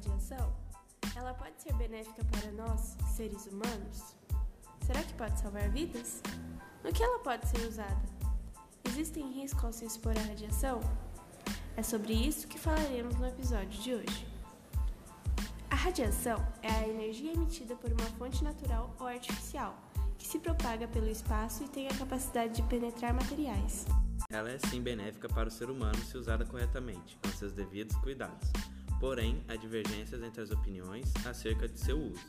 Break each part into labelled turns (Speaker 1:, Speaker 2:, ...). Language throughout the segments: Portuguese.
Speaker 1: radiação? Ela pode ser benéfica para nós, seres humanos? Será que pode salvar vidas? No que ela pode ser usada? Existem riscos ao se expor à radiação? É sobre isso que falaremos no episódio de hoje. A radiação é a energia emitida por uma fonte natural ou artificial que se propaga pelo espaço e tem a capacidade de penetrar materiais.
Speaker 2: Ela é sim benéfica para o ser humano se usada corretamente, com seus devidos cuidados. Porém, há divergências entre as opiniões acerca de seu uso.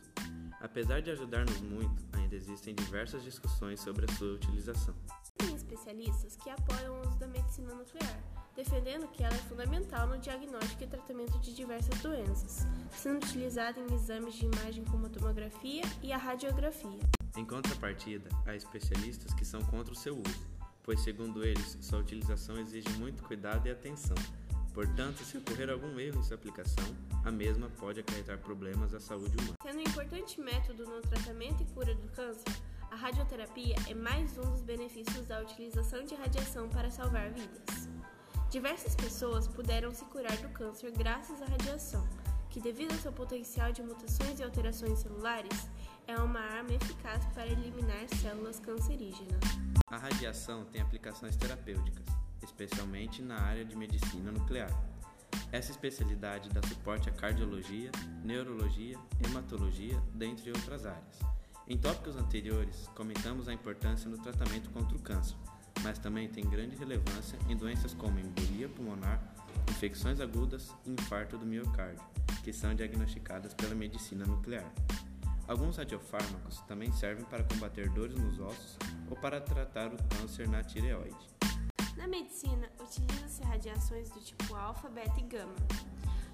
Speaker 2: Apesar de ajudar-nos muito, ainda existem diversas discussões sobre a sua utilização.
Speaker 1: Tem especialistas que apoiam o uso da medicina nuclear, defendendo que ela é fundamental no diagnóstico e tratamento de diversas doenças, sendo utilizada em exames de imagem como a tomografia e a radiografia.
Speaker 2: Em contrapartida, há especialistas que são contra o seu uso, pois, segundo eles, sua utilização exige muito cuidado e atenção. Portanto, se ocorrer algum erro em sua aplicação, a mesma pode acarretar problemas à saúde humana.
Speaker 1: Sendo um importante método no tratamento e cura do câncer, a radioterapia é mais um dos benefícios da utilização de radiação para salvar vidas. Diversas pessoas puderam se curar do câncer graças à radiação, que, devido ao seu potencial de mutações e alterações celulares, é uma arma eficaz para eliminar células cancerígenas.
Speaker 2: A radiação tem aplicações terapêuticas, especialmente na área de medicina nuclear. Essa especialidade dá suporte à cardiologia, neurologia, hematologia, dentre outras áreas. Em tópicos anteriores, comentamos a importância no tratamento contra o câncer, mas também tem grande relevância em doenças como embolia pulmonar, infecções agudas e infarto do miocárdio, que são diagnosticadas pela medicina nuclear. Alguns radiofármacos também servem para combater dores nos ossos ou para tratar o câncer na tireoide.
Speaker 1: Na medicina, utiliza-se radiações do tipo alfa, beta e gama.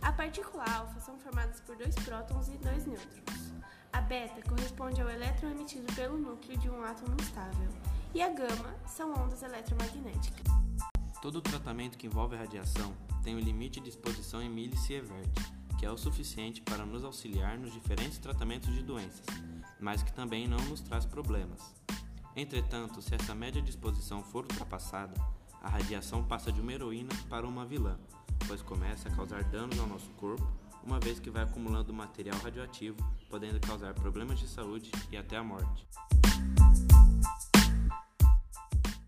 Speaker 1: A partícula alfa são formadas por dois prótons e dois nêutrons. A beta corresponde ao elétron emitido pelo núcleo de um átomo estável, e a gama são ondas eletromagnéticas.
Speaker 2: Todo tratamento que envolve radiação tem um limite de exposição em milisievert, que é o suficiente para nos auxiliar nos diferentes tratamentos de doenças, mas que também não nos traz problemas. Entretanto, se essa média de exposição for ultrapassada, a radiação passa de uma heroína para uma vilã, pois começa a causar danos ao nosso corpo, uma vez que vai acumulando material radioativo, podendo causar problemas de saúde e até a morte.